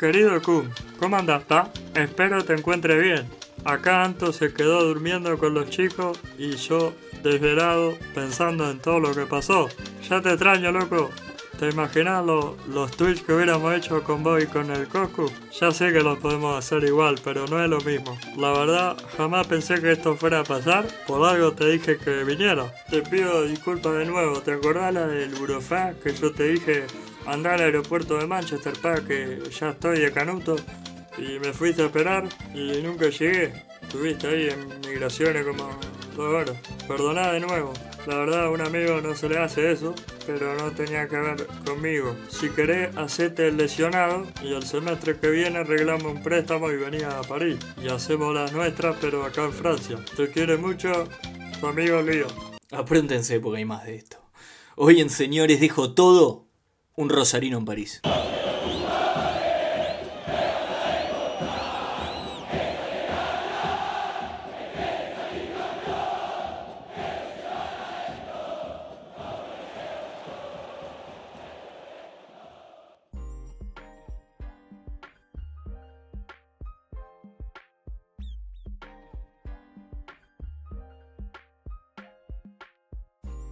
Querido Kun, ¿cómo andas, pa? Espero te encuentres bien. Acá Anto se quedó durmiendo con los chicos y yo desvelado pensando en todo lo que pasó. Ya te extraño, loco. ¿Te imaginas lo- los tweets que hubiéramos hecho con vos y con el Coscu? Ya sé que los podemos hacer igual, pero no es lo mismo. La verdad, jamás pensé que esto fuera a pasar. Por algo te dije que viniera. Te pido disculpas de nuevo. ¿Te acordás la del Burofax que yo te dije andar al aeropuerto de Manchester para que ya estoy de Canuto? Y me fuiste a esperar y nunca llegué. Estuviste ahí en migraciones como dos horas. Perdoná de nuevo. La verdad, a un amigo no se le hace eso, pero no tenía que ver conmigo. Si querés, hacete el lesionado y el semestre que viene arreglamos un préstamo y venía a París. Y hacemos las nuestras, pero acá en Francia. Te quiere mucho, tu amigo Lío. Apróntense porque hay más de esto. Hoy en Señores dejo todo un rosarino en París.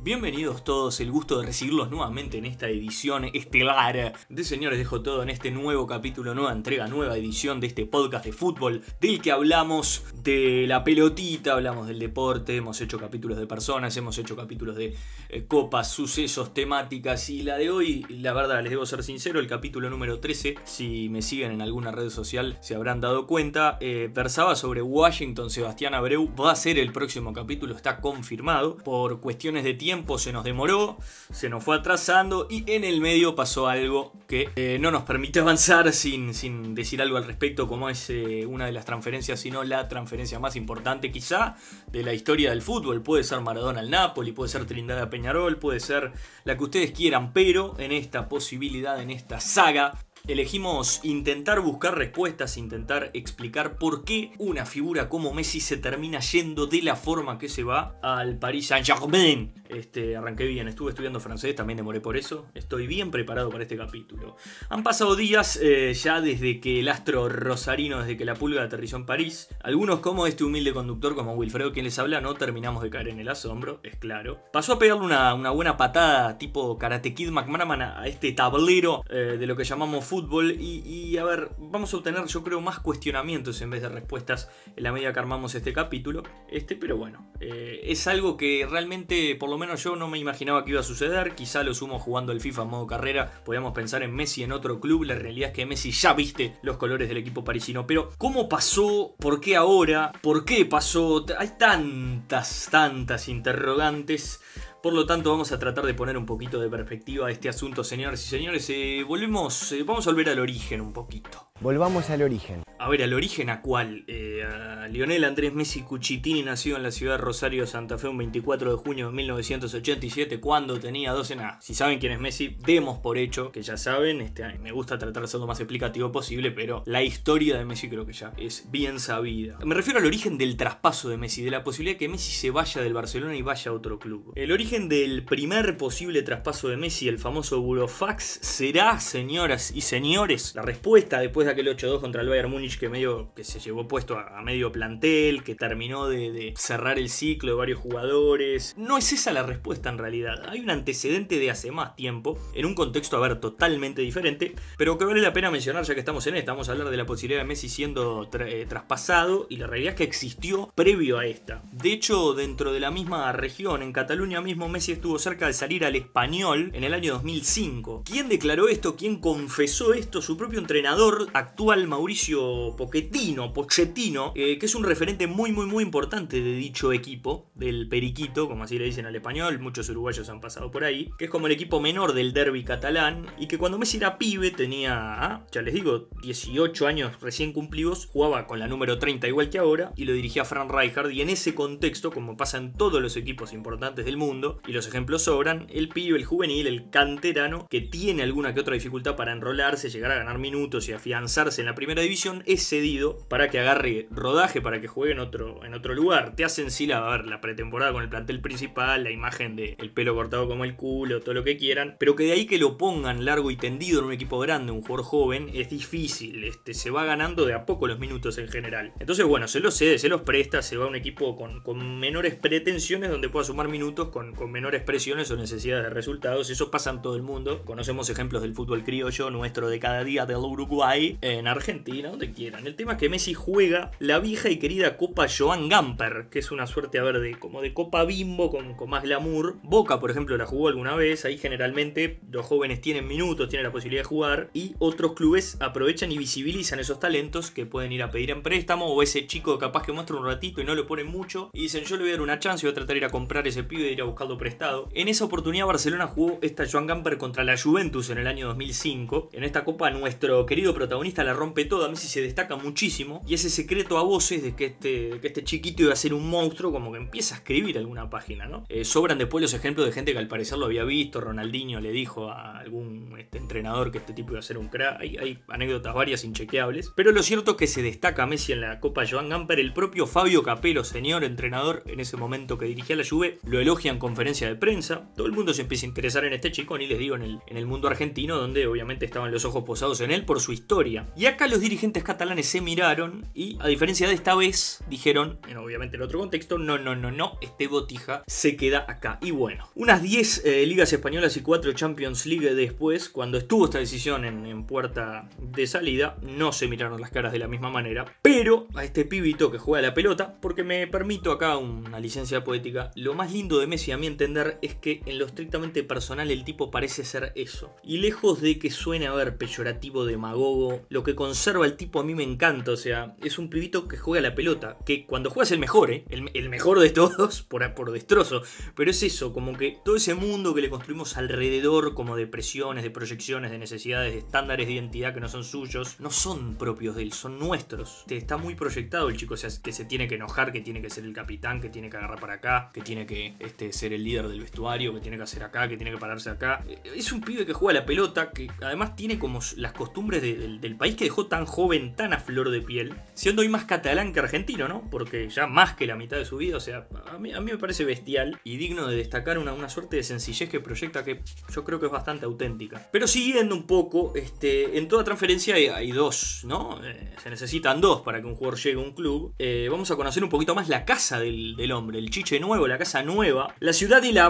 Bienvenidos todos, el gusto de recibirlos nuevamente en esta edición estelar de Señores Dejo Todo, en este nuevo capítulo, nueva entrega, nueva edición de este podcast de fútbol, del que hablamos de la pelotita, hablamos del deporte, hemos hecho capítulos de personas, hemos hecho capítulos de eh, copas, sucesos, temáticas, y la de hoy, la verdad, les debo ser sincero, el capítulo número 13, si me siguen en alguna red social se habrán dado cuenta, eh, versaba sobre Washington Sebastián Abreu, va a ser el próximo capítulo, está confirmado, por cuestiones de tiempo se nos demoró, se nos fue atrasando y en el medio pasó algo que eh, no nos permite avanzar sin, sin decir algo al respecto, como es eh, una de las transferencias, sino la transferencia más importante quizá de la historia del fútbol. Puede ser Maradona al Napoli, puede ser Trindade a Peñarol, puede ser la que ustedes quieran, pero en esta posibilidad, en esta saga, Elegimos intentar buscar respuestas, intentar explicar por qué una figura como Messi se termina yendo de la forma que se va al Paris Saint-Germain. Este, arranqué bien, estuve estudiando francés, también demoré por eso. Estoy bien preparado para este capítulo. Han pasado días eh, ya desde que el astro rosarino, desde que la pulga aterrizó en París. Algunos, como este humilde conductor, como Wilfredo, quien les habla, no terminamos de caer en el asombro, es claro. Pasó a pegarle una, una buena patada tipo Karate Kid McManaman a este tablero eh, de lo que llamamos fútbol y, a ver, vamos a obtener yo creo más cuestionamientos en vez de respuestas en la medida que armamos este capítulo. Este, pero bueno, eh, es algo que realmente por lo menos yo no me imaginaba que iba a suceder. Quizá lo sumo jugando el FIFA en modo carrera, podíamos pensar en Messi en otro club. La realidad es que Messi ya viste los colores del equipo parisino. Pero ¿cómo pasó? ¿Por qué ahora? ¿Por qué pasó? Hay tantas, tantas interrogantes. Por lo tanto, vamos a tratar de poner un poquito de perspectiva a este asunto, señores y señores. Eh, volvemos, eh, vamos a volver al origen un poquito. Volvamos al origen. A ver, ¿al origen a cuál? Eh, a Lionel Andrés Messi Cuchitini nació en la ciudad de Rosario, Santa Fe, un 24 de junio de 1987, cuando tenía 12 nada. Si saben quién es Messi, demos por hecho que ya saben. Este, me gusta tratar de ser lo más explicativo posible, pero la historia de Messi creo que ya es bien sabida. Me refiero al origen del traspaso de Messi, de la posibilidad de que Messi se vaya del Barcelona y vaya a otro club. El origen del primer posible traspaso de Messi, el famoso Burofax, será, señoras y señores, la respuesta después de aquel 8-2 contra el Bayern Múnich que medio que se llevó puesto a, medio plantel, que terminó de, de, cerrar el ciclo de varios jugadores. No es esa la respuesta en realidad. Hay un antecedente de hace más tiempo, en un contexto, a ver, totalmente diferente, pero que vale la pena mencionar ya que estamos en esta. Vamos a hablar de la posibilidad de Messi siendo eh, traspasado y la realidad es que existió previo a esta. De hecho, dentro de la misma región, en Cataluña mismo, Messi estuvo cerca de salir al español en el año 2005. ¿Quién declaró esto? ¿Quién confesó esto? Su propio entrenador actual, Mauricio Pochettino, Pochettino, eh, que es un referente muy, muy, muy importante de dicho equipo, del Periquito, como así le dicen al español, muchos uruguayos han pasado por ahí, que es como el equipo menor del derby catalán, y que cuando Messi era pibe tenía, ah, ya les digo, 18 años recién cumplidos, jugaba con la número 30 igual que ahora, y lo dirigía Fran Rijkaard, y en ese contexto, como pasa en todos los equipos importantes del mundo, y los ejemplos sobran, el pibe, el juvenil, el canterano, que tiene alguna que otra dificultad para enrolarse, llegar a ganar minutos y en la primera división, es cedido para que agarre rodaje para que juegue en otro, en otro lugar. Te hacen sí la, ver, la pretemporada con el plantel principal, la imagen de el pelo cortado como el culo, todo lo que quieran, pero que de ahí que lo pongan largo y tendido en un equipo grande, un jugador joven, es difícil. Este, se va ganando de a poco los minutos en general. Entonces, bueno, se los cede, se los presta, se va a un equipo con, con menores pretensiones donde pueda sumar minutos con, con menores presiones o necesidades de resultados. Eso pasa en todo el mundo. Conocemos ejemplos del fútbol criollo nuestro de cada día del Uruguay, en Argentina, donde quieran. El tema es que Messi juega la vieja y querida Copa Joan Gamper, que es una suerte, a ver, de, como de Copa Bimbo con, con más glamour. Boca, por ejemplo, la jugó alguna vez. Ahí generalmente los jóvenes tienen minutos, tienen la posibilidad de jugar y otros clubes aprovechan y visibilizan esos talentos que pueden ir a pedir en préstamo o ese chico capaz que muestra un ratito y no lo ponen mucho y dicen yo le voy a dar una chance y voy a tratar de ir a comprar ese pibe y ir a buscarlo prestado. En esa oportunidad Barcelona jugó esta Joan Gamper contra la Juventus en el año 2005. En esta copa nuestro querido protagonista la rompe toda, Messi se destaca muchísimo y ese secreto a voces de que este, que este chiquito iba a ser un monstruo como que empieza a escribir alguna página, ¿no? Eh, sobran después los ejemplos de gente que al parecer lo había visto, Ronaldinho le dijo a algún este, entrenador que este tipo iba a ser un crack, hay, hay anécdotas varias inchequeables, pero lo cierto es que se destaca Messi en la Copa Joan Gamper, el propio Fabio Capello, señor entrenador en ese momento que dirigía la Juve, lo elogia en conferencia de prensa, todo el mundo se empieza a interesar en este chico, ni les digo en el, en el mundo argentino, donde obviamente estaban los ojos posados en él por su historia. Y acá los dirigentes catalanes se miraron y a diferencia de esta vez, dijeron, en obviamente en otro contexto, no, no, no, no, este Botija se queda acá. Y bueno, unas 10 eh, ligas españolas y 4 Champions League después, cuando estuvo esta decisión en, en puerta de salida, no se miraron las caras de la misma manera, pero a este pibito que juega la pelota, porque me permito acá una licencia poética, lo más lindo de Messi a mi entender es que en lo estrictamente personal el tipo parece ser eso. Y lejos de que suene a ver peyorativo, demagogo, lo que conserva el tipo a mí me encanta, o sea, es un pibito que juega la pelota, que cuando juega es el mejor, ¿eh? el, el mejor de todos, por, por destrozo, pero es eso, como que todo ese mundo que le construimos alrededor, como de presiones, de proyecciones, de necesidades, de estándares de identidad que no son suyos, no son propios de él, son nuestros. Está muy proyectado el chico, o sea, que se tiene que enojar, que tiene que ser el capitán, que tiene que agarrar para acá, que tiene que este, ser el líder del vestuario, que tiene que hacer acá, que tiene que pararse acá. Es un pibe que juega la pelota, que además tiene como las costumbres de, del, del país que dejó tan joven, tan a flor de piel, siendo hoy más catalán que argentino, ¿no? Porque ya más que la mitad de su vida, o sea, a mí, me parece bestial y digno de destacar una, una suerte de sencillez que proyecta que yo creo que es bastante auténtica. Pero siguiendo un poco, este, en toda transferencia hay, dos, ¿no? Eh, se necesitan dos para que un jugador llegue a un club. Eh, vamos a conocer un poquito más la casa del, hombre, el chiche nuevo, la casa nueva, la ciudad y la.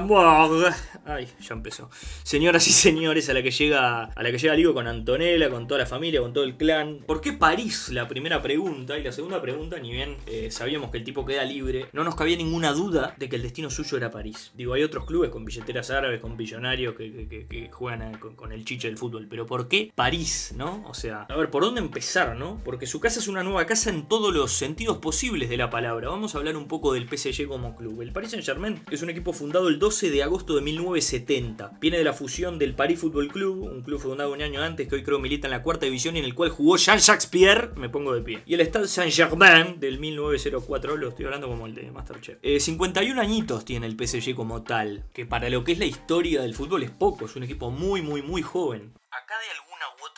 Ay, ya empezó. Señoras y señores, a la que llega, a la que llega Ligo con Antonella, con toda la familia, con todo el clan. ¿Por qué París? La primera pregunta. Y la segunda pregunta, ni bien eh, sabíamos que el tipo queda libre, no nos cabía ninguna duda de que el destino suyo era París. Digo, hay otros clubes con billeteras árabes, con billonarios que, que, que, que juegan a, con, con, el chiche del fútbol. Pero ¿por qué París, no? O sea, a ver, ¿por dónde empezar, no? Porque su casa es una nueva casa en todos los sentidos posibles de la palabra. Vamos a hablar un poco del PSG como club. El Paris Saint Germain es un equipo fundado el 12 de agosto de 1970. Viene de la fusión del Paris Football Club, un club fundado un año antes que hoy creo milita en la cuarta división en el cual jugó Jean-Jacques Pierre, me pongo de pie. Y el Stade Saint Germain del 1904, lo estoy hablando como el de Masterchef. Eh, 51 añitos tiene el PSG como tal, que para lo que es la historia del fútbol es poco, es un equipo muy, muy, muy joven. Acá de alguna u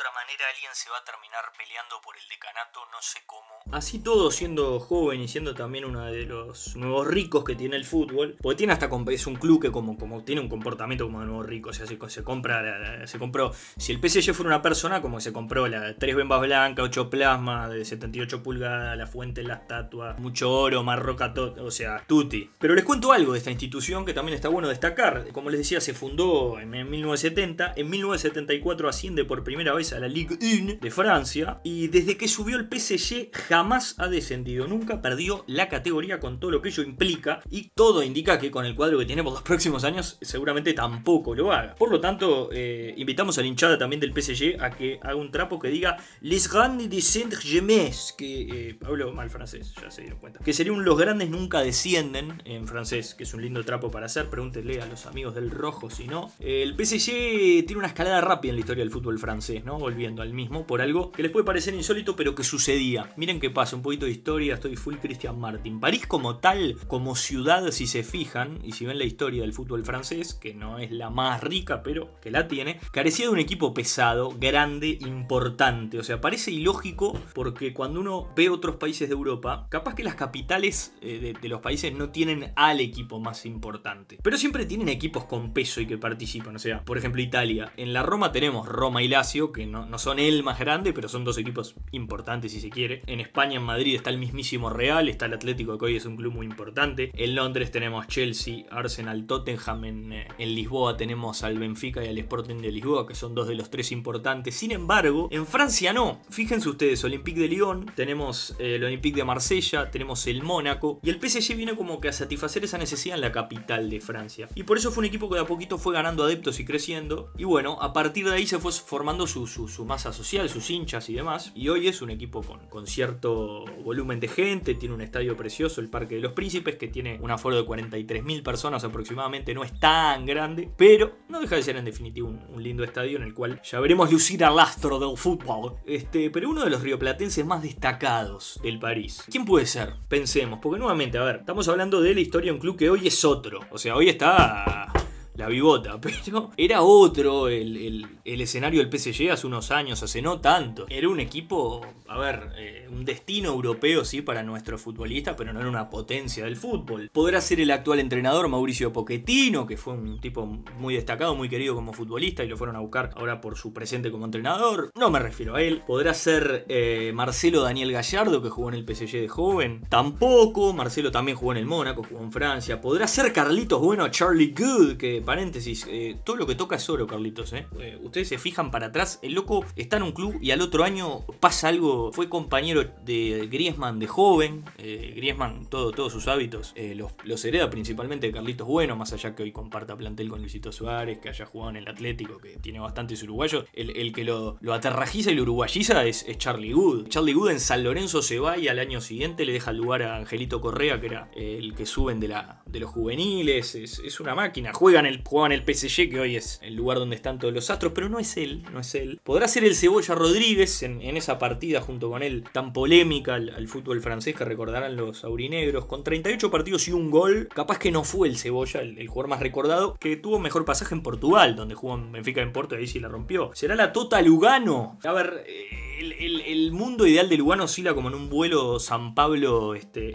otra manera alguien se va a terminar peleando por el decanato, no sé cómo. Así todo siendo joven y siendo también uno de los nuevos ricos que tiene el fútbol, porque tiene hasta es un club que como, como tiene un comportamiento como de nuevo rico, o sea, se, se compra, se compró, si el PSG fuera una persona, como se compró la tres bembas blancas, 8 plasma de 78 pulgadas, la fuente, la estatua, mucho oro, marroca, todo, o sea, tutti. Pero les cuento algo de esta institución que también está bueno destacar, como les decía, se fundó en 1970, en 1974 asciende por primera vez a la Ligue 1 de Francia y desde que subió el PSG jamás ha descendido, nunca perdió la categoría con todo lo que ello implica y todo indica que con el cuadro que tiene por los próximos años seguramente tampoco lo haga. Por lo tanto, eh, invitamos a la hinchada también del PSG a que haga un trapo que diga Les Grands de Saint-Germain, que eh, hablo mal francés, ya se dieron cuenta. Que sería un Los Grandes nunca descienden en francés, que es un lindo trapo para hacer, pregúntenle a los amigos del rojo si no. El PSG tiene una escalada rápida en la historia del fútbol francés, ¿no? Volviendo al mismo por algo que les puede parecer insólito, pero que sucedía. Miren qué pasa, un poquito de historia, estoy full Christian Martin. París como tal, como ciudad, si se fijan, y si ven la historia del fútbol francés, que no es la más rica, pero que la tiene, carecía de un equipo pesado, grande, importante. O sea, parece ilógico porque cuando uno ve otros países de Europa, capaz que las capitales eh, de, de los países no tienen al equipo más importante. Pero siempre tienen equipos con peso y que participan. O sea, por ejemplo, Italia. En la Roma tenemos Roma y Lazio, que no, no son el más grande, pero son dos equipos importantes si se quiere. En España, en Madrid, está el mismísimo Real, está el Atlético, que hoy es un club muy importante. En Londres tenemos Chelsea, Arsenal, Tottenham. En, eh, en Lisboa tenemos al Benfica y al Sporting de Lisboa, que son dos de los tres importantes. Sin embargo, en Francia no. Fíjense ustedes, Olympique de Lyon, tenemos eh, el Olympique de Marsella, tenemos el Mónaco. Y el PSG viene como que a satisfacer esa necesidad en la capital de Francia. Y por eso fue un equipo que de a poquito fue ganando adeptos y creciendo. Y bueno, a partir de ahí se fue formando su, su, masa social, sus hinchas y demás. Y hoy es un equipo con, con cierto volumen de gente, tiene un estadio precioso, el Parque de los Príncipes, que tiene un aforo de 43.000 personas aproximadamente, no es tan grande, pero no deja de ser en definitiva un, un, lindo estadio en el cual ya veremos lucir al astro del fútbol. Este, pero uno de los rioplatenses más destacados del París. ¿Quién puede ser? Pensemos, porque nuevamente, a ver, estamos hablando de la historia de un club que hoy es otro. O sea, hoy está la bigota, pero era otro el, el, escenario del PSG hace unos años, hace no tanto. Era un equipo, a ver, eh, un destino europeo, sí, para nuestro futbolista, pero no era una potencia del fútbol. Podrá ser el actual entrenador Mauricio Pochettino, que fue un tipo muy destacado, muy querido como futbolista, y lo fueron a buscar ahora por su presente como entrenador. No me refiero a él. Podrá ser eh, Marcelo Daniel Gallardo, que jugó en el PSG de joven. Tampoco. Marcelo también jugó en el Mónaco, jugó en Francia. Podrá ser Carlitos Bueno, Charlie Good, que paréntesis, eh, todo lo que toca es oro, Carlitos. ¿eh? Eh, ustedes se fijan para atrás, el loco está en un club y al otro año pasa algo. Fue compañero de Griezmann de joven. Eh, Griezmann, todo, todos sus hábitos los, los, hereda principalmente de Carlitos Bueno, más allá que hoy comparta plantel con Luisito Suárez, que haya jugado en el Atlético, que tiene bastantes uruguayos. El, el que lo, lo, aterrajiza y lo uruguayiza es, es, Charlie Good. Charlie Good en San Lorenzo se va y al año siguiente le deja el lugar a Angelito Correa, que era el que suben de, la, de los juveniles. Es, es una máquina. Juegan el, juegan el PSG, que hoy es el lugar donde están todos los astros, pero no es él, no es él. Podrá ser el Cebolla Rodríguez en, en esa partida junto con él tan polémica al, fútbol francés que recordarán los aurinegros, con 38 partidos y un gol. Capaz que no fue el Cebolla, el, el jugador más recordado, que tuvo mejor pasaje en Portugal, donde jugó en Benfica en Porto y ahí sí la rompió. ¿Será la Tota Lugano? A ver. Eh, el, mundo ideal de Lugano oscila como en un vuelo San Pablo este.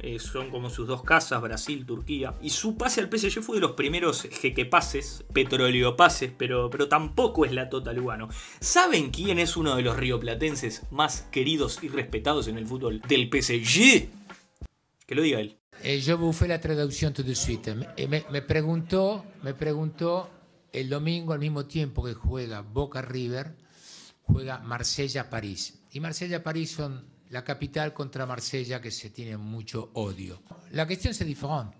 Eh, son como sus dos casas, Brasil, Turquía. Y su pase al PSG fue de los primeros jequepases, petroleopases, pero, pero tampoco es la Tota Lugano. ¿Saben quién es uno de los rioplatenses más queridos y respetados en el fútbol del PSG? Que lo diga él. Je vous fais la traducción tout de suite. Me, me, me preguntó, me preguntó el domingo al mismo tiempo que juega Boca River juega Marsella-París. Y Marsella-París son la capital contra Marsella que se tiene mucho odio. La cuestión es diferente.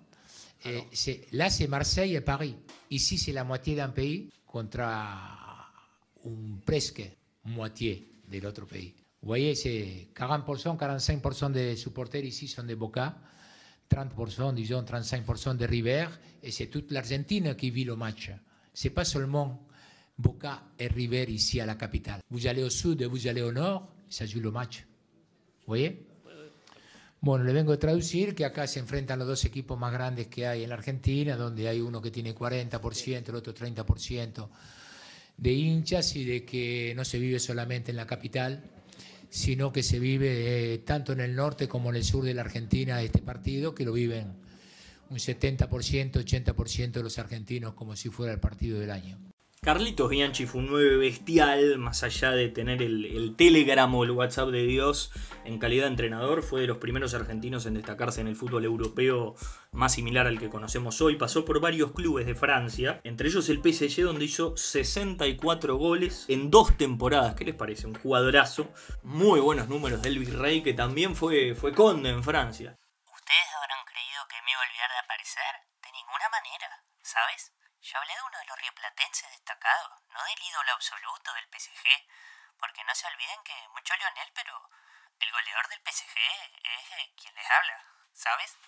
Eh, là, c'est Marseille et Paris. Ici, c'est la moitié d'un pays contra un presque moitié de l'autre pays. Vous voyez, c'est 40%, 45% des supporters ici sont de Boca, 30%, disons 35% de River, et c'est toute l'Argentine qui vit le match. C'est pas seulement Boca et River ici à la capitale. Vous allez au sud et vous allez au nord, ça joue match. ¿Vous voyez? Bueno, le vengo a traducir que acá se enfrentan los dos equipos más grandes que hay en la Argentina, donde hay uno que tiene 40%, el otro 30% de hinchas y de que no se vive solamente en la capital, sino que se vive eh, tanto en el norte como en el sur de la Argentina este partido, que lo viven un 70%, 80% de los argentinos como si fuera el partido del año. Carlitos Bianchi fue un 9 bestial, más allá de tener el, el, Telegram o el WhatsApp de Dios en calidad de entrenador, fue de los primeros argentinos en destacarse en el fútbol europeo más similar al que conocemos hoy. Pasó por varios clubes de Francia, entre ellos el PSG donde hizo 64 goles en dos temporadas. ¿Qué les parece? Un jugadorazo, muy buenos números del Virrey que también fue, fue conde en Francia. ¿Ustedes habrán creído que me iba a olvidar de aparecer? De ninguna manera, ¿sabes? Yo hablé de uno de los rioplatenses destacados, no del ídolo absoluto del PSG, porque no se olviden que mucho Lionel, pero el goleador del PSG es quien les habla, ¿sabes?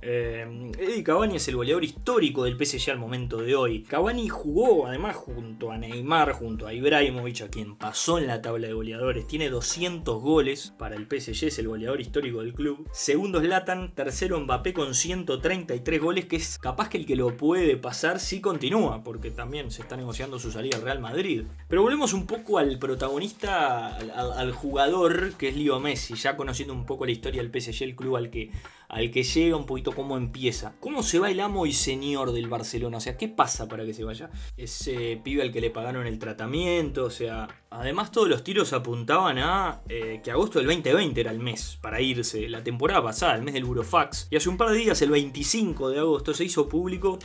Eh, Eddie Cavani es el goleador histórico del PSG al momento de hoy. Cavani jugó además junto a Neymar, junto a Ibrahimovic, a quien pasó en la tabla de goleadores. Tiene 200 goles para el PSG, es el goleador histórico del club. Segundo Zlatan, tercero Mbappé con 133 goles, que es capaz que el que lo puede pasar si continúa, porque también se está negociando su salida al Real Madrid. Pero volvemos un poco al protagonista, al jugador que es Leo Messi, ya conociendo un poco la historia del PSG, el club al que al que llega, un poquito cómo empieza. ¿Cómo se va el amo y señor del Barcelona? O sea, ¿qué pasa para que se vaya? Ese pibe al que le pagaron el tratamiento, o sea... Además todos los tiros apuntaban a eh, que agosto del 2020 era el mes para irse, la temporada pasada, el mes del Burofax. Y hace un par de días, el 25 de agosto, se hizo público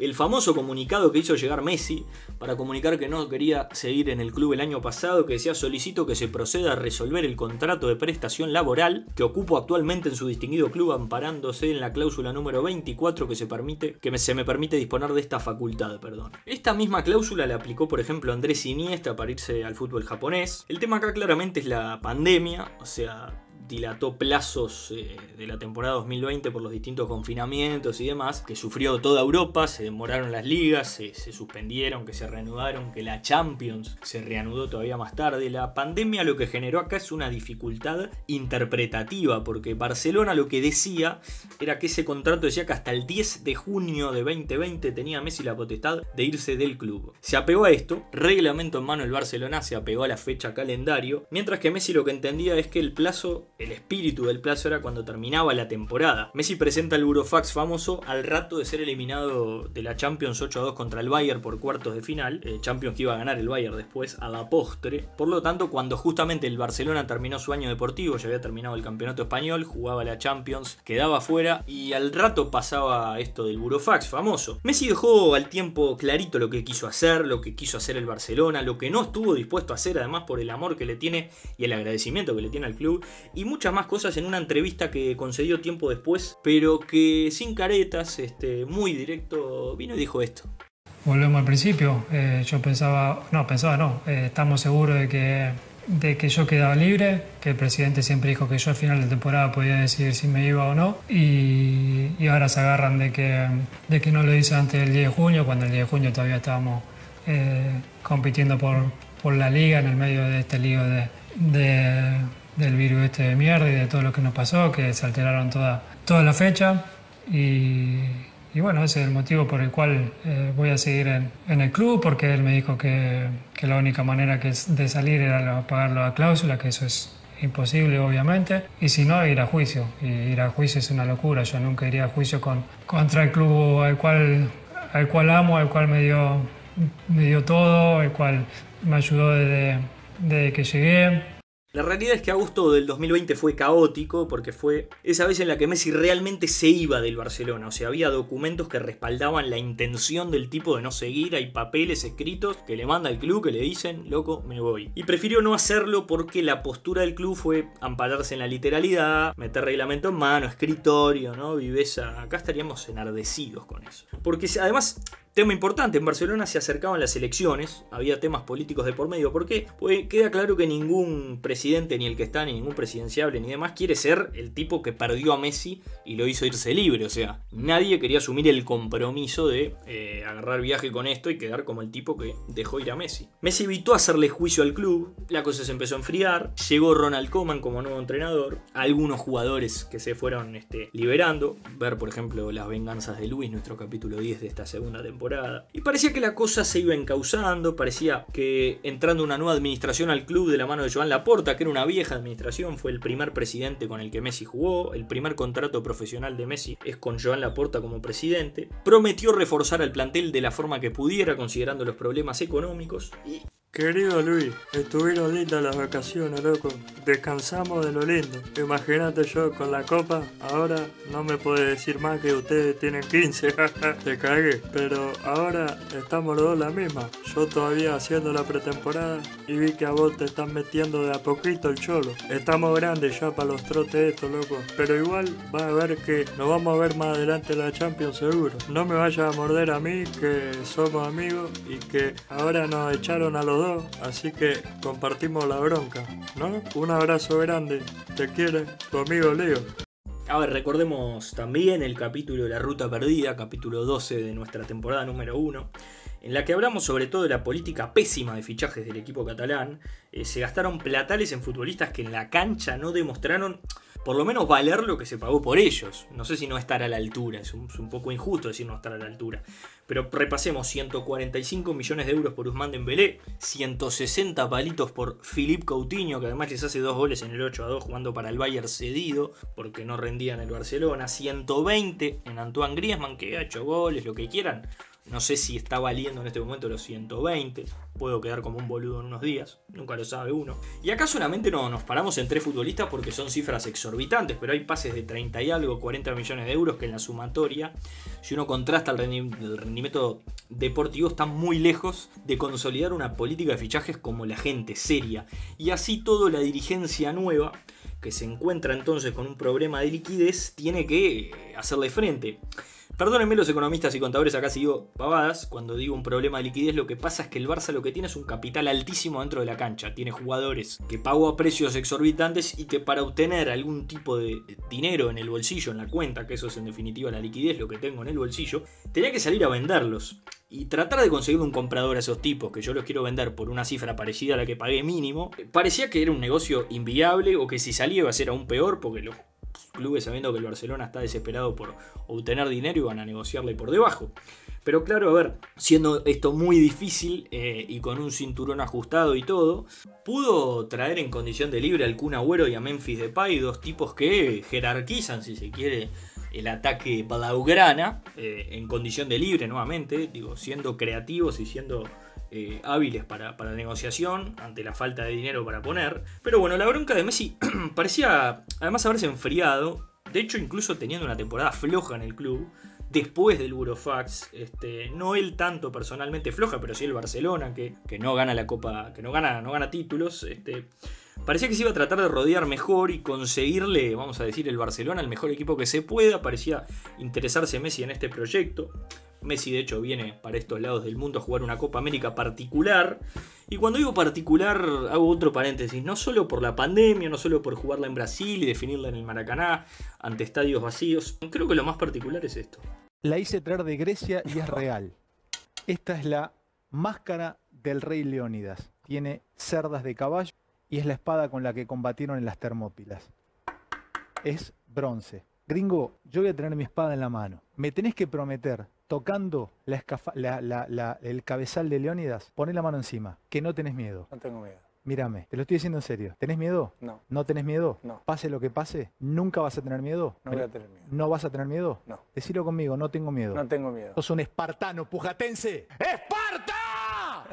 el famoso comunicado que hizo llegar Messi para comunicar que no quería seguir en el club el año pasado, que decía solicito que se proceda a resolver el contrato de prestación laboral que ocupo actualmente en su distinguido club amparándose en la cláusula número 24 que se permite que se me permite disponer de esta facultad, perdón. Esta misma cláusula la aplicó por ejemplo Andrés Iniesta para irse al fútbol japonés. El tema acá claramente es la pandemia, o sea, dilató plazos eh, de la temporada 2020 por los distintos confinamientos y demás, que sufrió toda Europa, se demoraron las ligas, se, suspendieron, que se reanudaron, que la Champions se reanudó todavía más tarde. La pandemia lo que generó acá es una dificultad interpretativa, porque Barcelona lo que decía era que ese contrato decía que hasta el 10 de junio de 2020 tenía Messi la potestad de irse del club. Se apegó a esto, reglamento en mano el Barcelona, se apegó a la fecha calendario, mientras que Messi lo que entendía es que el plazo el espíritu del plazo era cuando terminaba la temporada. Messi presenta el Burofax famoso al rato de ser eliminado de la Champions 8 a 2 contra el Bayern por cuartos de final, eh, Champions que iba a ganar el Bayern después a la postre. Por lo tanto, cuando justamente el Barcelona terminó su año deportivo, ya había terminado el campeonato español, jugaba la Champions, quedaba fuera y al rato pasaba esto del Burofax famoso. Messi dejó al tiempo clarito lo que quiso hacer, lo que quiso hacer el Barcelona, lo que no estuvo dispuesto a hacer además por el amor que le tiene y el agradecimiento que le tiene al club y muchas más cosas en una entrevista que concedió tiempo después, pero que sin caretas, este, muy directo, vino y dijo esto. Volvemos al principio, eh, yo pensaba, no, pensaba no, eh, estamos seguros de que, de que yo quedaba libre, que el presidente siempre dijo que yo al final de temporada podía decidir si me iba o no, y, y ahora se agarran de que, de que no lo hice antes del 10 de junio, cuando el 10 de junio todavía estábamos eh, compitiendo por, por la liga en el medio de este lío de, de del virus este de mierda y de todo lo que nos pasó, que se alteraron toda, toda la fecha. Y, y bueno, ese es el motivo por el cual eh, voy a seguir en, en, el club, porque él me dijo que, que la única manera que de salir era pagar la cláusula, que eso es imposible obviamente, y si no, ir a juicio. Y ir a juicio es una locura, yo nunca iría a juicio con, contra el club al cual, al cual amo, al cual me dio, me dio todo, el cual me ayudó desde, desde que llegué. La realidad es que agosto del 2020 fue caótico porque fue esa vez en la que Messi realmente se iba del Barcelona. O sea, había documentos que respaldaban la intención del tipo de no seguir. Hay papeles escritos que le manda al club que le dicen, loco, me voy. Y prefirió no hacerlo porque la postura del club fue ampararse en la literalidad, meter reglamento en mano, escritorio, ¿no? Viveza. Acá estaríamos enardecidos con eso. Porque además Tema importante, en Barcelona se acercaban las elecciones, había temas políticos de por medio. ¿Por qué? Pues queda claro que ningún presidente, ni el que está, ni ningún presidenciable, ni demás, quiere ser el tipo que perdió a Messi y lo hizo irse libre. O sea, nadie quería asumir el compromiso de eh, agarrar viaje con esto y quedar como el tipo que dejó ir a Messi. Messi evitó hacerle juicio al club, la cosa se empezó a enfriar, llegó Ronald Koeman como nuevo entrenador, algunos jugadores que se fueron este, liberando, ver por ejemplo las venganzas de Luis, nuestro capítulo 10 de esta segunda temporada y parecía que la cosa se iba encauzando, parecía que entrando una nueva administración al club de la mano de Joan Laporta, que era una vieja administración, fue el primer presidente con el que Messi jugó, el primer contrato profesional de Messi es con Joan Laporta como presidente, prometió reforzar al plantel de la forma que pudiera considerando los problemas económicos y Querido Luis, estuvieron lindas las vacaciones, loco. Descansamos de lo lindo. Imagínate yo con la copa, ahora no me puede decir más que ustedes tienen 15. Te cagué. Pero ahora estamos los dos la misma. Yo todavía haciendo la pretemporada y vi que a vos te están metiendo de a poquito el cholo. Estamos grandes ya para los trotes estos, loco. Pero igual va a ver que nos vamos a ver más adelante la Champions seguro. No me vayas a morder a mí, que somos amigos y que ahora nos echaron a los así que compartimos la bronca, ¿no? Un abrazo grande, te quiere tu amigo Leo. A ver, recordemos también el capítulo de la Ruta Perdida, capítulo 12 de nuestra temporada número 1, en la que hablamos sobre todo de la política pésima de fichajes del equipo catalán. Eh, se gastaron platales en futbolistas que en la cancha no demostraron por lo menos valer lo que se pagó por ellos. No sé si no estar a la altura, es un, poco injusto decir no estar a la altura. Pero repasemos, 145 millones de euros por Usman Dembélé, 160 palitos por Philippe Coutinho, que además les hace dos goles en el 8 a 2 jugando para el Bayern cedido, porque no rendía en el Barcelona, 120 en Antoine Griezmann, que ha hecho goles, lo que quieran, no sé si está valiendo en este momento los 120. Puedo quedar como un boludo en unos días. Nunca lo sabe uno. Y acá solamente no, nos paramos en tres futbolistas porque son cifras exorbitantes. Pero hay pases de 30 y algo, 40 millones de euros que en la sumatoria, si uno contrasta el, rendimiento deportivo, están muy lejos de consolidar una política de fichajes como la gente seria. Y así todo la dirigencia nueva que se encuentra entonces con un problema de liquidez tiene que hacerle frente. Perdónenme los economistas y contadores, acá sigo pavadas. Cuando digo un problema de liquidez, lo que pasa es que el Barça lo que tiene es un capital altísimo dentro de la cancha. Tiene jugadores que pagó a precios exorbitantes y que para obtener algún tipo de dinero en el bolsillo, en la cuenta, que eso es en definitiva la liquidez, lo que tengo en el bolsillo, tenía que salir a venderlos. Y tratar de conseguir un comprador a esos tipos, que yo los quiero vender por una cifra parecida a la que pagué mínimo, parecía que era un negocio inviable o que si salía iba a ser aún peor porque los clubes sabiendo que el Barcelona está desesperado por obtener dinero y van a negociarle por debajo. Pero claro, a ver, siendo esto muy difícil eh, y con un cinturón ajustado y todo, pudo traer en condición de libre al Kun Agüero y a Memphis Depay, dos tipos que jerarquizan, si se quiere, el ataque Blaugrana eh, en condición de libre nuevamente, digo, siendo creativos y siendo eh, hábiles para, negociación ante la falta de dinero para poner. Pero bueno, la bronca de Messi parecía además haberse enfriado. De hecho, incluso teniendo una temporada floja en el club, después del Burofax, este, no él tanto personalmente floja, pero sí el Barcelona, que, que no gana la Copa, que no gana, no gana títulos. Este, parecía que se iba a tratar de rodear mejor y conseguirle, vamos a decir, el Barcelona, el mejor equipo que se pueda. Parecía interesarse Messi en este proyecto. Messi de hecho viene para estos lados del mundo a jugar una Copa América particular. Y cuando digo particular hago otro paréntesis, no solo por la pandemia, no solo por jugarla en Brasil y definirla en el Maracaná ante estadios vacíos, creo que lo más particular es esto. La hice traer de Grecia y es real. Esta es la máscara del rey Leónidas. Tiene cerdas de caballo y es la espada con la que combatieron en las Termópilas. Es bronce. Gringo, yo voy a tener mi espada en la mano. Me tenés que prometer tocando el cabezal de Leónidas, poné la mano encima, que no tenés miedo. No tengo miedo. Mírame, te lo estoy diciendo en serio. ¿Tenés miedo? No. ¿No tenés miedo? No. Pase lo que pase, ¿nunca vas a tener miedo? No voy a tener miedo. ¿No vas a tener miedo? No. Decilo conmigo, no tengo miedo. No tengo miedo. Sos un espartano pujatense. ¡Esparta!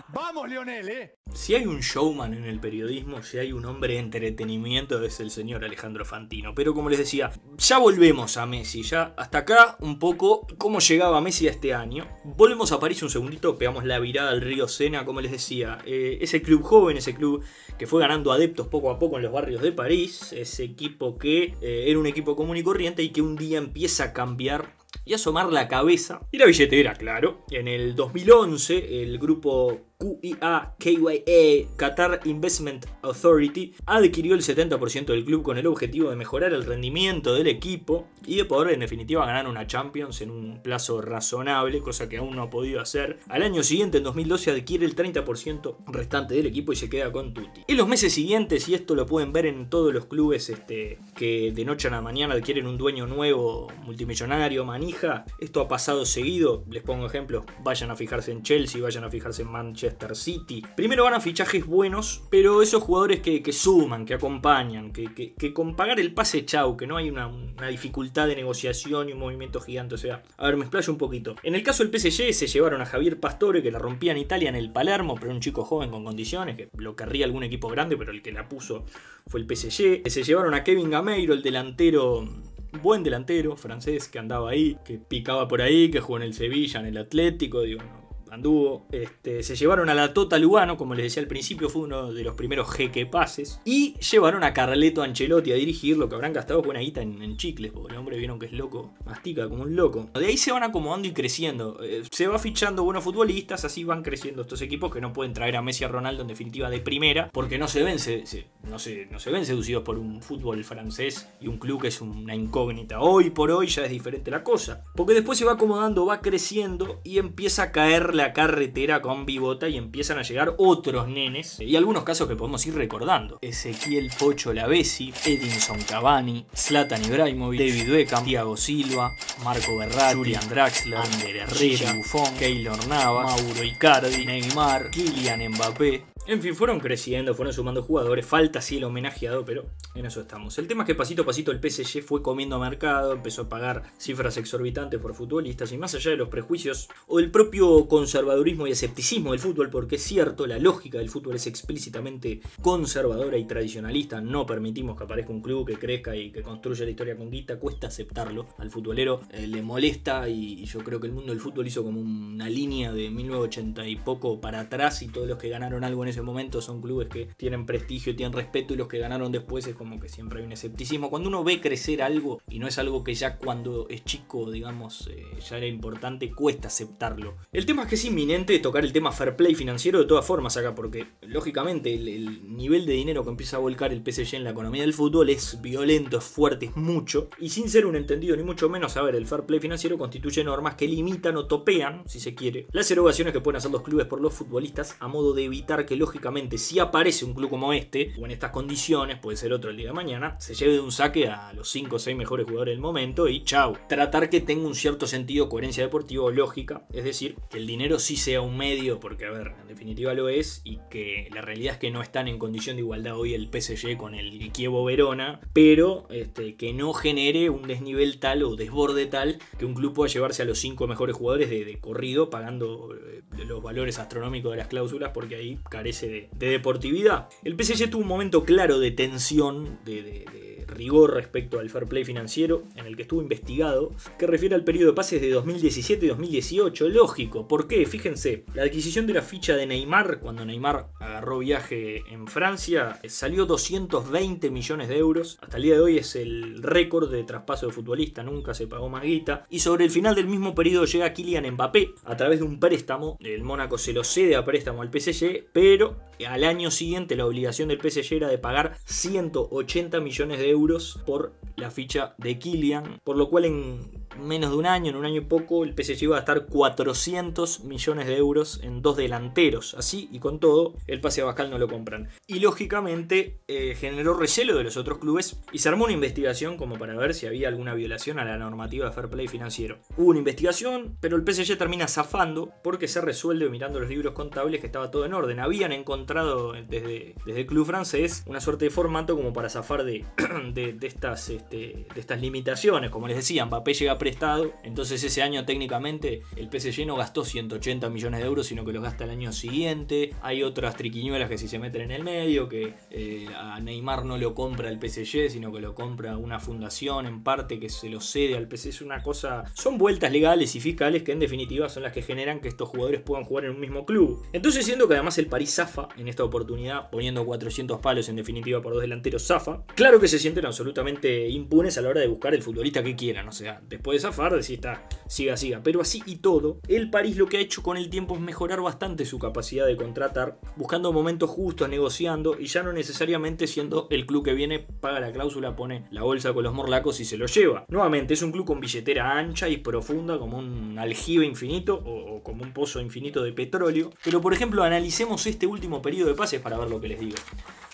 Vamos, Lionel, ¿eh? Si hay un showman en el periodismo, si hay un hombre de entretenimiento, es el señor Alejandro Fantino. Pero como les decía, ya volvemos a Messi. Ya hasta acá un poco cómo llegaba Messi a este año. Volvemos a París un segundito, pegamos la virada al río Sena, como les decía. Eh, ese club joven, ese club que fue ganando adeptos poco a poco en los barrios de París. Ese equipo que eh, era un equipo común y corriente y que un día empieza a cambiar y asomar la cabeza y la billetera, claro. En el 2011, el grupo QIA Qatar Investment Authority adquirió el 70% del club con el objetivo de mejorar el rendimiento del equipo y de poder en definitiva ganar una Champions en un plazo razonable, cosa que aún no ha podido hacer. Al año siguiente, en 2012, adquiere el 30% restante del equipo y se queda con Tutti. En los meses siguientes, y esto lo pueden ver en todos los clubes este, que de noche a la mañana adquieren un dueño nuevo, multimillonario, manija, esto ha pasado seguido, les pongo ejemplos, vayan a fijarse en Chelsea, vayan a fijarse en Manchester City. Primero van a fichajes buenos, pero esos jugadores que, suman, que acompañan, que, con pagar el pase chau, que no hay una, dificultad de negociación y un movimiento gigante. O sea, a ver, me explayo un poquito. En el caso del PSG se llevaron a Javier Pastore, que la rompía en Italia en el Palermo, pero un chico joven con condiciones, que lo querría algún equipo grande, pero el que la puso fue el PSG. Se llevaron a Kevin Gameiro, el delantero buen delantero francés que andaba ahí, que picaba por ahí, que jugó en el Sevilla, en el Atlético, digo, no, anduvo. Este, se llevaron a la Tota Lugano, como les decía al principio, fue uno de los primeros jeque pases. Y llevaron a Carleto Ancelotti a dirigir, lo que habrán gastado buena guita en, chicles, porque el hombre vieron que es loco, mastica como un loco. De ahí se van acomodando y creciendo. Eh, se va fichando buenos futbolistas, así van creciendo estos equipos que no pueden traer a Messi a Ronaldo en definitiva de primera, porque no se ven, no se ven seducidos por un fútbol francés y un club que es una incógnita. Hoy por hoy ya es diferente la cosa. Porque después se va acomodando, va creciendo y empieza a caer la carretera con bibota y empiezan a llegar otros nenes. Y algunos casos que podemos ir recordando. Ezequiel Pocho Lavesi, Edinson Cavani, Zlatan Ibrahimovic, David Beckham, Thiago Silva, Marco Berratti, Julian Draxler, Ander Herrera, Buffon, Keylor Navas, Mauro Icardi, Neymar, Kylian Mbappé. En fin, fueron creciendo, fueron sumando jugadores, falta sí el homenajeado, pero en eso estamos. El tema es que pasito a pasito el PSG fue comiendo mercado, empezó a pagar cifras exorbitantes por futbolistas y más allá de los prejuicios o del propio conservadurismo y escepticismo del fútbol, porque es cierto, la lógica del fútbol es explícitamente conservadora y tradicionalista, no permitimos que aparezca un club que crezca y que construya la historia con guita, cuesta aceptarlo, al futbolero eh, le molesta y, y yo creo que el mundo del fútbol hizo como una línea de 1980 y poco para atrás y todos los que ganaron algo en ese momento son clubes que tienen prestigio, tienen respeto y los que ganaron después es como que siempre hay un escepticismo. Cuando uno ve crecer algo y no es algo que ya cuando es chico, digamos, eh, ya era importante, cuesta aceptarlo. El tema es que es inminente tocar el tema fair play financiero de todas formas acá, porque lógicamente el, el nivel de dinero que empieza a volcar el PSG en la economía del fútbol es violento, es fuerte, es mucho, y sin ser un entendido ni mucho menos, a ver, el fair play financiero constituye normas que limitan o topean, si se quiere, las erogaciones que pueden hacer los clubes por los futbolistas a modo de evitar que lógicamente si aparece un club como este, o en estas condiciones, puede ser otro el día de mañana, se lleve de un saque a los 5 o 6 mejores jugadores del momento y chau. Tratar que tenga un cierto sentido, coherencia deportiva o lógica, es decir, que el dinero sí sea un medio, porque a ver, en definitiva lo es, y que la realidad es que no están en condición de igualdad hoy el PSG con el Kievo Verona, pero este, que no genere un desnivel tal o desborde tal que un club pueda llevarse a los 5 mejores jugadores de, de corrido pagando eh, los valores astronómicos de las cláusulas porque ahí carece de, de deportividad. El PSG tuvo un momento claro de tensión, de rigor respecto al fair play financiero en el que estuvo investigado, que refiere al periodo de pases de 2017 y 2018. Lógico, ¿por qué? Fíjense, la adquisición de la ficha de Neymar, cuando Neymar agarró viaje en Francia, salió 220 millones de euros. Hasta el día de hoy es el récord de traspaso de futbolista, nunca se pagó más guita. Y sobre el final del mismo periodo llega Kylian Mbappé a través de un préstamo. El Mónaco se lo cede a préstamo al PSG, pero al año siguiente la obligación del PSG era de pagar 180 millones de euros por la ficha de Kylian, por lo cual en menos de un año, en un año y poco, el PSG iba a gastar 400 millones de euros en dos delanteros. Así y con todo, el pase a no lo compran. Y lógicamente eh, generó recelo de los otros clubes y se armó una investigación como para ver si había alguna violación a la normativa de fair play financiero. Hubo una investigación, pero el PSG termina zafando porque se resuelve mirando los libros contables que estaba todo en orden. Habían encontrado desde, desde el club francés una suerte de formato como para zafar de, de, estas, este, de estas limitaciones. Como les decía, Mbappé llega prestado. Entonces ese año técnicamente el PSG no gastó 180 millones de euros, sino que los gasta el año siguiente. Hay otras triquiñuelas que si se meten en el medio, que eh, a Neymar no lo compra el PSG, sino que lo compra una fundación en parte que se lo cede al PSG. Es una cosa... Son vueltas legales y fiscales que en definitiva son las que generan que estos jugadores puedan jugar en un mismo club. Entonces siendo que además el París zafa en esta oportunidad, poniendo 400 palos en definitiva por dos delanteros zafa, claro que se absolutamente impunes a la hora de buscar el futbolista que quieran. O sea, después de zafar, decir está, siga, siga. Pero así y todo, el París lo que ha hecho con el tiempo es mejorar bastante su capacidad de contratar, buscando momentos justos, negociando y ya no necesariamente siendo el club que viene, paga la cláusula, pone la bolsa con los morlacos y se lo lleva. Nuevamente, es un club con billetera ancha y profunda, como un aljibe infinito o, o como un pozo infinito de petróleo. Pero por ejemplo, analicemos este último periodo de pases para ver lo que les digo.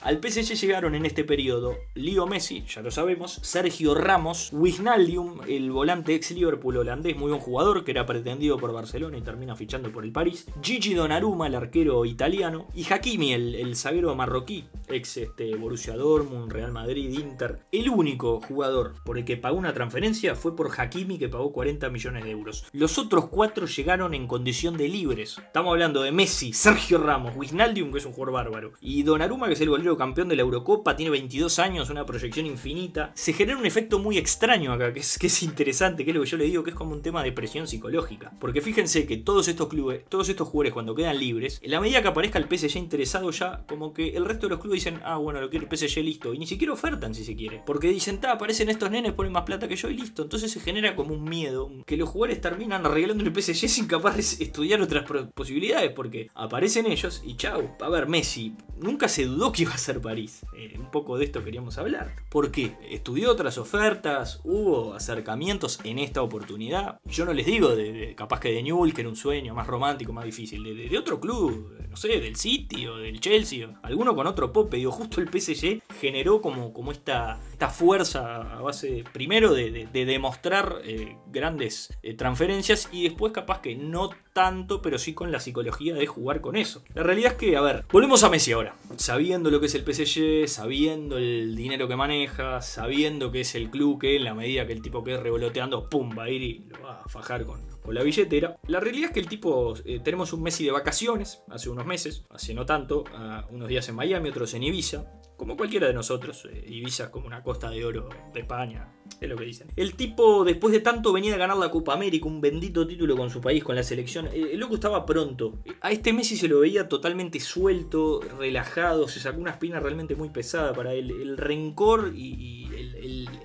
Al PSG llegaron en este periodo Leo Messi, ya lo sabemos, Sergio Ramos, Wijnaldum, el volante ex Liverpool holandés, muy buen jugador que era pretendido por Barcelona y termina fichando por el París, Gigi Donnarumma, el arquero italiano, y Hakimi, el, zaguero marroquí, ex este, Borussia Dortmund, Real Madrid, Inter. El único jugador por el que pagó una transferencia fue por Hakimi que pagó 40 millones de euros. Los otros cuatro llegaron en condición de libres. Estamos hablando de Messi, Sergio Ramos, Wijnaldum, que es un jugador bárbaro, y Donnarumma, que es el campeón de la Eurocopa, tiene 22 años, una proyección infinita. Se genera un efecto muy extraño acá, que es, que es interesante, que es lo que yo le digo, que es como un tema de presión psicológica. Porque fíjense que todos estos clubes, todos estos jugadores cuando quedan libres, en la medida que aparezca el PSG interesado ya, como que el resto de los clubes dicen, ah, bueno, lo quiere el PSG listo. Y ni siquiera ofertan si se quiere. Porque dicen, ta, aparecen estos nenes, ponen más plata que yo y listo. Entonces se genera como un miedo, que los jugadores terminan arreglando el PSG sin capaz de estudiar otras posibilidades, porque aparecen ellos y chau. A ver, Messi, nunca se dudó que iba a Nasser París. Eh, un poco de esto queríamos hablar. ¿Por qué? Estudió otras ofertas, hubo acercamientos en esta oportunidad. Yo no les digo de, capaz que de Newell, que era un sueño más romántico, más difícil, de, otro club, no sé, del City o del Chelsea, o alguno con otro pop. Digo, justo el PSG generó como, como esta, esta fuerza a base, primero, de, demostrar eh, grandes eh, transferencias y después capaz que no tanto, pero sí con la psicología de jugar con eso. La realidad es que, a ver, volvemos a Messi ahora. Sabiendo lo que es el PSG, sabiendo el dinero que maneja, sabiendo que es el club que en la medida que el tipo quede revoloteando, pum, va a ir y lo va a fajar con, con la billetera. La realidad es que el tipo, eh, tenemos un Messi de vacaciones, hace unos meses, hace no tanto, unos días en Miami, otros en Ibiza, como cualquiera de nosotros. Eh, Ibiza es como una costa de oro de España, es lo que dicen. El tipo, después de tanto venir a ganar la Copa América, un bendito título con su país, con la selección, eh, el loco estaba pronto. A este Messi se lo veía totalmente suelto, relajado, se sacó una espina realmente muy pesada para él. El rencor y,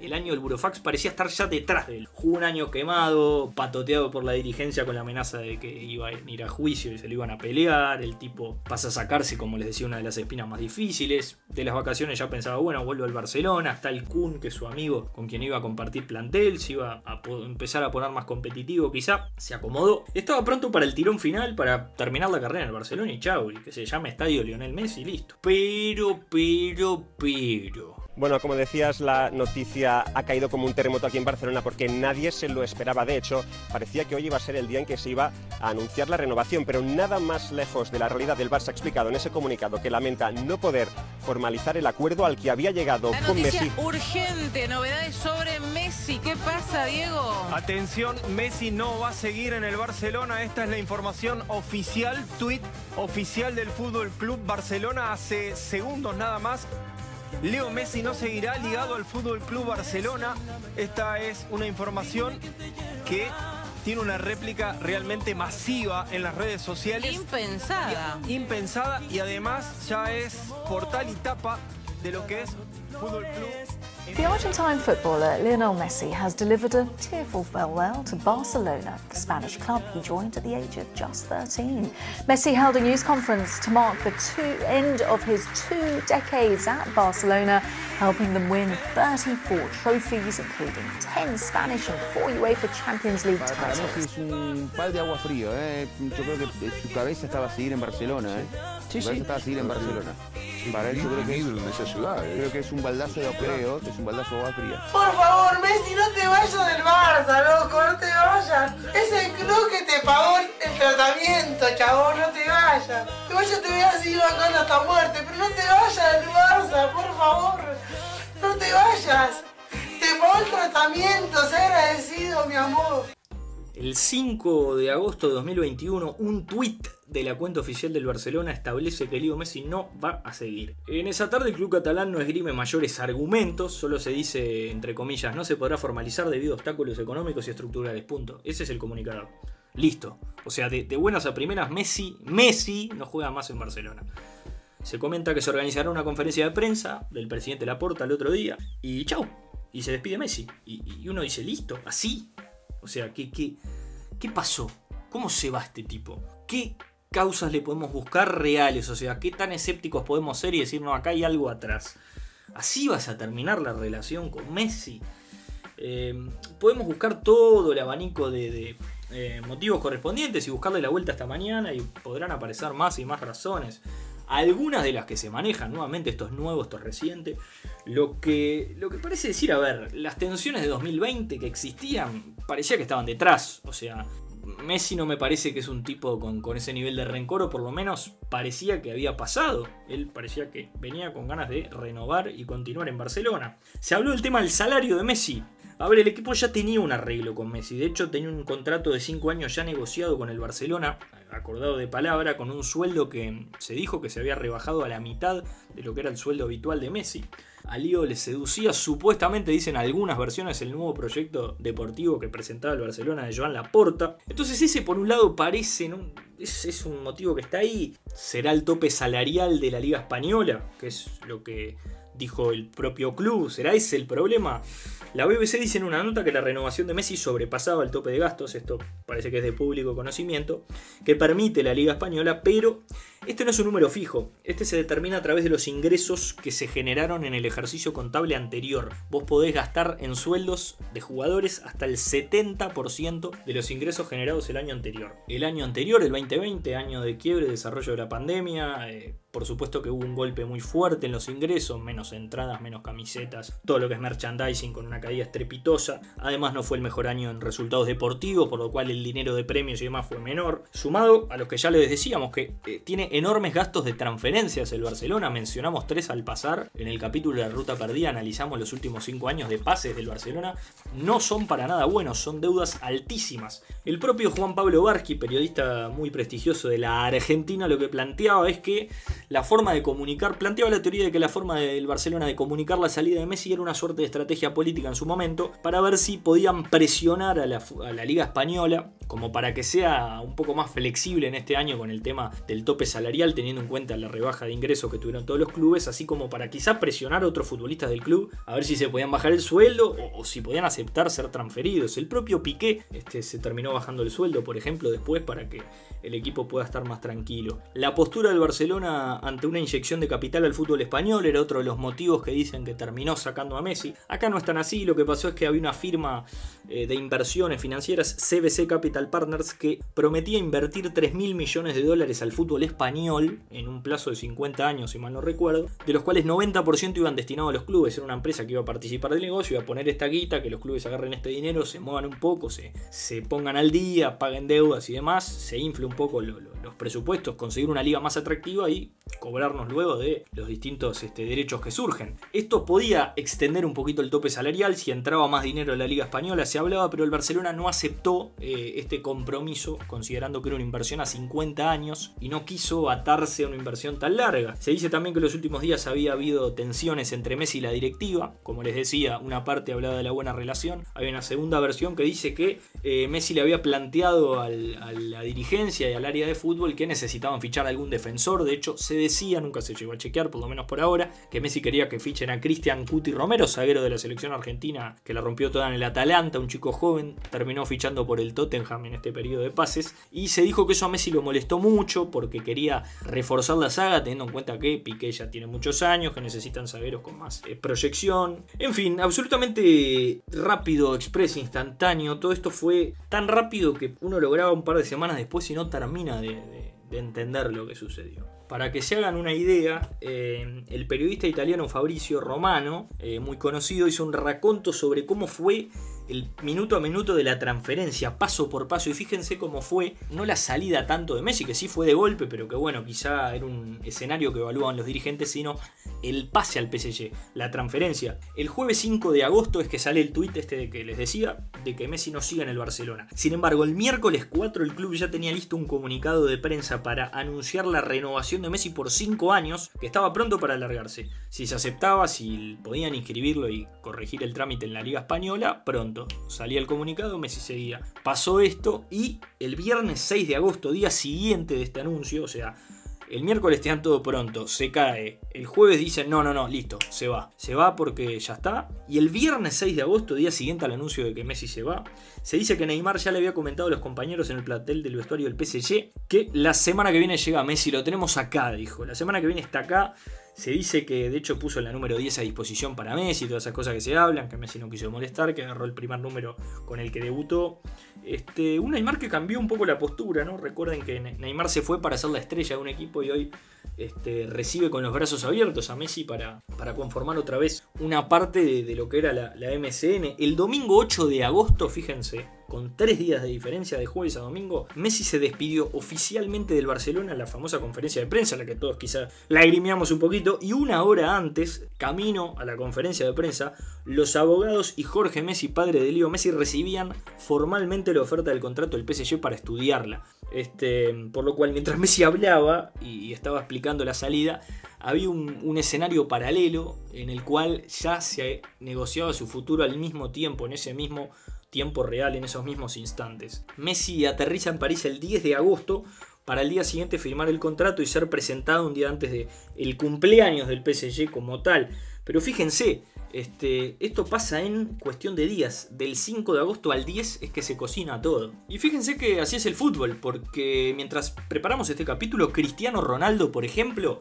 el, año del Burofax parecía estar ya detrás de él. Jugó un año quemado, patoteado por la dirigencia con la amenaza de que iba a ir a juicio y se lo iban a pelear. El tipo pasa a sacarse, como les decía, una de las espinas más difíciles. De las vacaciones ya pensaba, bueno, vuelvo al Barcelona. Está el Kun, que es su amigo con quien iba a compartir plantel. Se iba a empezar a poner más competitivo, quizá. Se acomodó. Estaba pronto para el tirón final, para terminar la carrera en el Barcelona y chau. Que se llame Estadio Lionel Messi, listo. Pero, pero, pero. Bueno, como decías, la noticia ha caído como un terremoto aquí en Barcelona porque nadie se lo esperaba. De hecho, parecía que hoy iba a ser el día en que se iba a anunciar la renovación, pero nada más lejos de la realidad del Barça ha explicado en ese comunicado que lamenta no poder formalizar el acuerdo al que había llegado con Messi. Urgente, novedades sobre Messi. ¿Qué pasa, Diego? Atención, Messi no va a seguir en el Barcelona. Esta es la información oficial, tweet oficial del Fútbol Club Barcelona hace segundos nada más. Leo Messi no seguirá ligado al Fútbol Club Barcelona. Esta es una información que tiene una réplica realmente masiva en las redes sociales. Impensada. Impensada y además ya es portal y tapa de lo que es Fútbol Club The Argentine footballer Lionel Messi has delivered a tearful farewell to Barcelona, the Spanish club he joined at the age of just 13. Messi held a news conference to mark the two, end of his two decades at Barcelona, helping them win 34 trophies, including 10 Spanish and 4 UEFA Champions League titles. Messi es un pal de agua frío, ¿eh? yo creo que su cabeza estaba a seguir en Barcelona. ¿eh? Su cabeza estaba a seguir en Barcelona. Para él yo creo que, es, en esa ciudad, ¿eh? creo que es un baldazo de creo, es Por favor, Messi, no te vayas del Barça, loco, no te vayas. Es el club que te pagó el tratamiento, chabón, no te vayas. Igual yo te voy a seguir bancando hasta muerte, pero no te vayas del Barça, por favor. No te vayas. Te pagó el tratamiento, sé agradecido, mi amor. El 5 de agosto de 2021, un tuit de la cuenta oficial del Barcelona establece que Leo Messi no va a seguir. En esa tarde el club catalán no esgrime mayores argumentos, solo se dice, entre comillas, no se podrá formalizar debido a obstáculos económicos y estructurales. Punto. Ese es el comunicado. Listo. O sea, de, buenas a primeras, Messi, Messi no juega más en Barcelona. Se comenta que se organizará una conferencia de prensa del presidente Laporta el otro día y chau. Y se despide Messi. Y, uno dice, listo, así. O sea, ¿qué, qué, ¿qué pasó? ¿Cómo se va este tipo? ¿Qué causas le podemos buscar reales? O sea, ¿qué tan escépticos podemos ser y decir, no, acá hay algo atrás? ¿Así vas a terminar la relación con Messi? Eh, podemos buscar todo el abanico de, eh, motivos correspondientes y buscarle la vuelta esta mañana y podrán aparecer más y más razones. Algunas de las que se manejan nuevamente, esto es nuevo, esto es reciente. Lo que, lo que parece decir, a ver, las tensiones de 2020 que existían, parecía que estaban detrás. O sea, Messi no me parece que es un tipo con, con, ese nivel de rencor, o por lo menos parecía que había pasado. Él parecía que venía con ganas de renovar y continuar en Barcelona. Se habló del tema del salario de Messi. A ver, el equipo ya tenía un arreglo con Messi. De hecho, tenía un contrato de 5 años ya negociado con el Barcelona, acordado de palabra, con un sueldo que se dijo que se había rebajado a la mitad de lo que era el sueldo habitual de Messi. A Lío le seducía supuestamente, dicen algunas versiones, el nuevo proyecto deportivo que presentaba el Barcelona de Joan Laporta. Entonces ese por un lado parece, ¿no? es, es un motivo que está ahí. Será el tope salarial de la Liga Española, que es lo que dijo el propio club. ¿Será ese el problema? La BBC dice en una nota que la renovación de Messi sobrepasaba el tope de gastos, esto parece que es de público conocimiento, que permite la Liga Española, pero este no es un número fijo, este se determina a través de los ingresos que se generaron en el ejercicio contable anterior. Vos podés gastar en sueldos de jugadores hasta el 70% de los ingresos generados el año anterior. El año anterior, el 2020, año de quiebre, desarrollo de la pandemia, eh, por supuesto que hubo un golpe muy fuerte en los ingresos, menos entradas, menos camisetas, todo lo que es merchandising con una caída estrepitosa. Además no fue el mejor año en resultados deportivos, por lo cual el dinero de premios y demás fue menor. Sumado a lo que ya les decíamos, que eh, tiene enormes gastos de transferencias el Barcelona, mencionamos tres al pasar. En el capítulo de la ruta perdida analizamos los últimos cinco años de pases del Barcelona. No son para nada buenos, son deudas altísimas. El propio Juan Pablo Barsky, periodista muy prestigioso de la Argentina, lo que planteaba es que la forma de comunicar, planteaba la teoría de que la forma del Barcelona de comunicar la salida de Messi era una suerte de estrategia política en su momento para ver si podían presionar a la, Liga Española como para que sea un poco más flexible en este año con el tema del tope salarial, teniendo en cuenta la rebaja de ingresos que tuvieron todos los clubes, así como para quizás presionar a otros futbolistas del club a ver si se podían bajar el sueldo o, o si podían aceptar ser transferidos. El propio Piqué este, se terminó bajando el sueldo, por ejemplo, después para que el equipo pueda estar más tranquilo. La postura del Barcelona ante una inyección de capital al fútbol español era otro de los motivos que dicen que terminó sacando a Messi. Acá no es tan así, lo que pasó es que había una firma eh, de inversiones financieras, CBC Capital Partners, que prometía invertir 3 mil millones de dólares al fútbol español en un plazo de 50 años, si mal no recuerdo, de los cuales 90% iban destinados a los clubes. Era una empresa que iba a participar del negocio, iba a poner esta guita, que los clubes agarren este dinero, se muevan un poco, se, se pongan al día, paguen deudas y demás, se infle un poco lo, lo, los presupuestos, conseguir una liga más atractiva y cobrarnos luego de los distintos este, derechos que surgen. Esto podía extender un poquito el tope salarial si entraba más dinero en la liga española, se hablaba, pero el Barcelona no aceptó eh, este compromiso considerando que era una inversión a 50 años y no quiso atarse a una inversión tan larga. Se dice también que en los últimos días había habido tensiones entre Messi y la directiva, como les decía, una parte hablaba de la buena relación, hay una segunda versión que dice que eh, Messi le había planteado a la dirigencia y al área de fútbol que necesitaban fichar algún defensor, de hecho se decía, nunca se llegó a chequear, por lo menos por ahora, que Messi quería que fichen a Cristian Cuti Romero, zaguero de la selección argentina, que la rompió toda en el Atalanta, un chico joven, terminó fichando por el Tottenham en este periodo de pases, y se dijo que eso a Messi lo molestó mucho porque quería reforzar la saga, teniendo en cuenta que Piqué ya tiene muchos años, que necesitan zagueros con más eh, proyección, en fin, absolutamente rápido, express, instantáneo, todo esto fue tan rápido que uno lo graba un par de semanas después y no termina de, de, de entender lo que sucedió. Para que se hagan una idea, eh, el periodista italiano Fabrizio Romano, eh, muy conocido, hizo un raconto sobre cómo fue el minuto a minuto de la transferencia, paso por paso. Y fíjense cómo fue, no la salida tanto de Messi, que sí fue de golpe, pero que bueno, quizá era un escenario que evaluaban los dirigentes, sino el pase al PSG, la transferencia. El jueves 5 de agosto es que sale el tuit este de que les decía, de que Messi no siga en el Barcelona. Sin embargo, el miércoles 4 el club ya tenía listo un comunicado de prensa para anunciar la renovación de Messi por 5 años, que estaba pronto para alargarse. Si se aceptaba, si podían inscribirlo y corregir el trámite en la Liga Española, pronto. Salía el comunicado, Messi seguía. Pasó esto y el viernes 6 de agosto, día siguiente de este anuncio, o sea, el miércoles te dan todo pronto, se cae. El jueves dicen, no, no, no, listo, se va. Se va porque ya está. Y el viernes 6 de agosto, día siguiente al anuncio de que Messi se va, se dice que Neymar ya le había comentado a los compañeros en el platel del vestuario del PSG que la semana que viene llega Messi, lo tenemos acá, dijo. La semana que viene está acá. Se dice que de hecho puso la número 10 a disposición para Messi, todas esas cosas que se hablan, que Messi no quiso molestar, que agarró el primer número con el que debutó. Este, un Neymar que cambió un poco la postura. Recuerden que Neymar se fue para ser la estrella de un equipo y hoy este, recibe con los brazos abiertos a Messi para, para conformar otra vez una parte de, lo que era la, la MCN. El domingo 8 de agosto, fíjense, con tres días de diferencia de jueves a domingo, Messi se despidió oficialmente del Barcelona en la famosa conferencia de prensa, la que todos quizás lagrimeamos un poquito, y una hora antes, camino a la conferencia de prensa, los abogados y Jorge Messi, padre de Leo Messi, recibían formalmente la oferta del contrato del PSG para estudiarla. Este, por lo cual, mientras Messi hablaba y estaba explicando la salida, había un, escenario paralelo en el cual ya se negociaba su futuro al mismo tiempo, en ese mismo tiempo real, en esos mismos instantes. Messi aterriza en París el 10 de agosto para el día siguiente firmar el contrato y ser presentado un día antes del el cumpleaños del PSG como tal. Pero fíjense, este, esto pasa en cuestión de días. Del 5 de agosto al 10 es que se cocina todo. Y fíjense que así es el fútbol, porque mientras preparamos este capítulo, Cristiano Ronaldo, por ejemplo,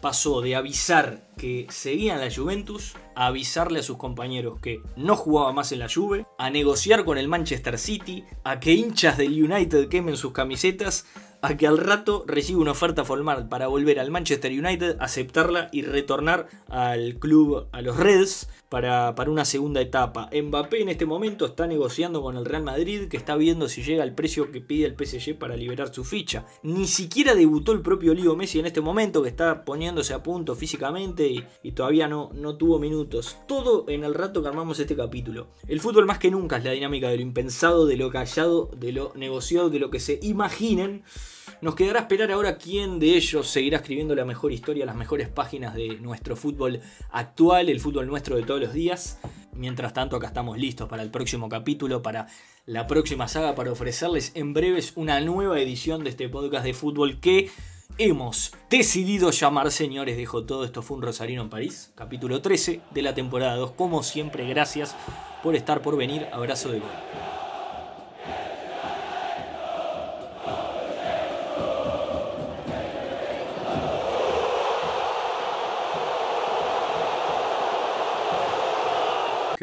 pasó de avisar que seguía en la Juventus a avisarle a sus compañeros que no jugaba más en la Juve, a negociar con el Manchester City, a que hinchas del United quemen sus camisetas, a que al rato reciba una oferta formal para volver al Manchester United, aceptarla y retornar al club, a los Reds, para, para, una segunda etapa. Mbappé en este momento está negociando con el Real Madrid, que está viendo si llega al precio que pide el PSG para liberar su ficha. Ni siquiera debutó el propio Leo Messi en este momento, que está poniéndose a punto físicamente y, y todavía no, no tuvo minutos. Todo en el rato que armamos este capítulo. El fútbol más que nunca es la dinámica de lo impensado, de lo callado, de lo negociado, de lo que se imaginen. Nos quedará esperar ahora quién de ellos seguirá escribiendo la mejor historia, las mejores páginas de nuestro fútbol actual, el fútbol nuestro de todos los días. Mientras tanto, acá estamos listos para el próximo capítulo, para la próxima saga, para ofrecerles en breves una nueva edición de este podcast de fútbol que hemos decidido llamar Señores Dejo Todo. Esto fue un Rosarino en París, capítulo 13 de la temporada 2. Como siempre, gracias por estar por venir. Abrazo de gol.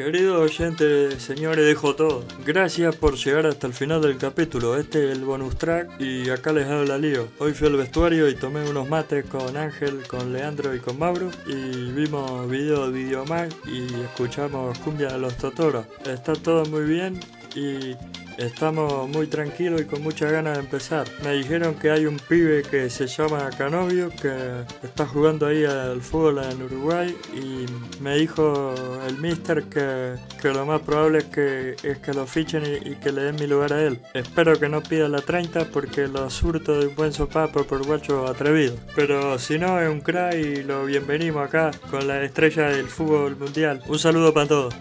Querido oyente, señores, dejo todo. Gracias por llegar hasta el final del capítulo. Este es el bonus track y acá les habla Lío. Hoy fui al vestuario y tomé unos mates con Ángel, con Leandro y con Mauro. Y vimos video de Videomag y escuchamos cumbia de los Totoros. Está todo muy bien y estamos muy tranquilos y con muchas ganas de empezar. Me dijeron que hay un pibe que se llama Canovio que está jugando ahí al fútbol en Uruguay y me dijo el mister que, que lo más probable es que, es que lo fichen y, y, que le den mi lugar a él. Espero que no pida la 30 porque lo surto de un buen sopapo por guacho atrevido. Pero si no es un crack y lo bienvenimos acá con la estrella del fútbol mundial. Un saludo para todos.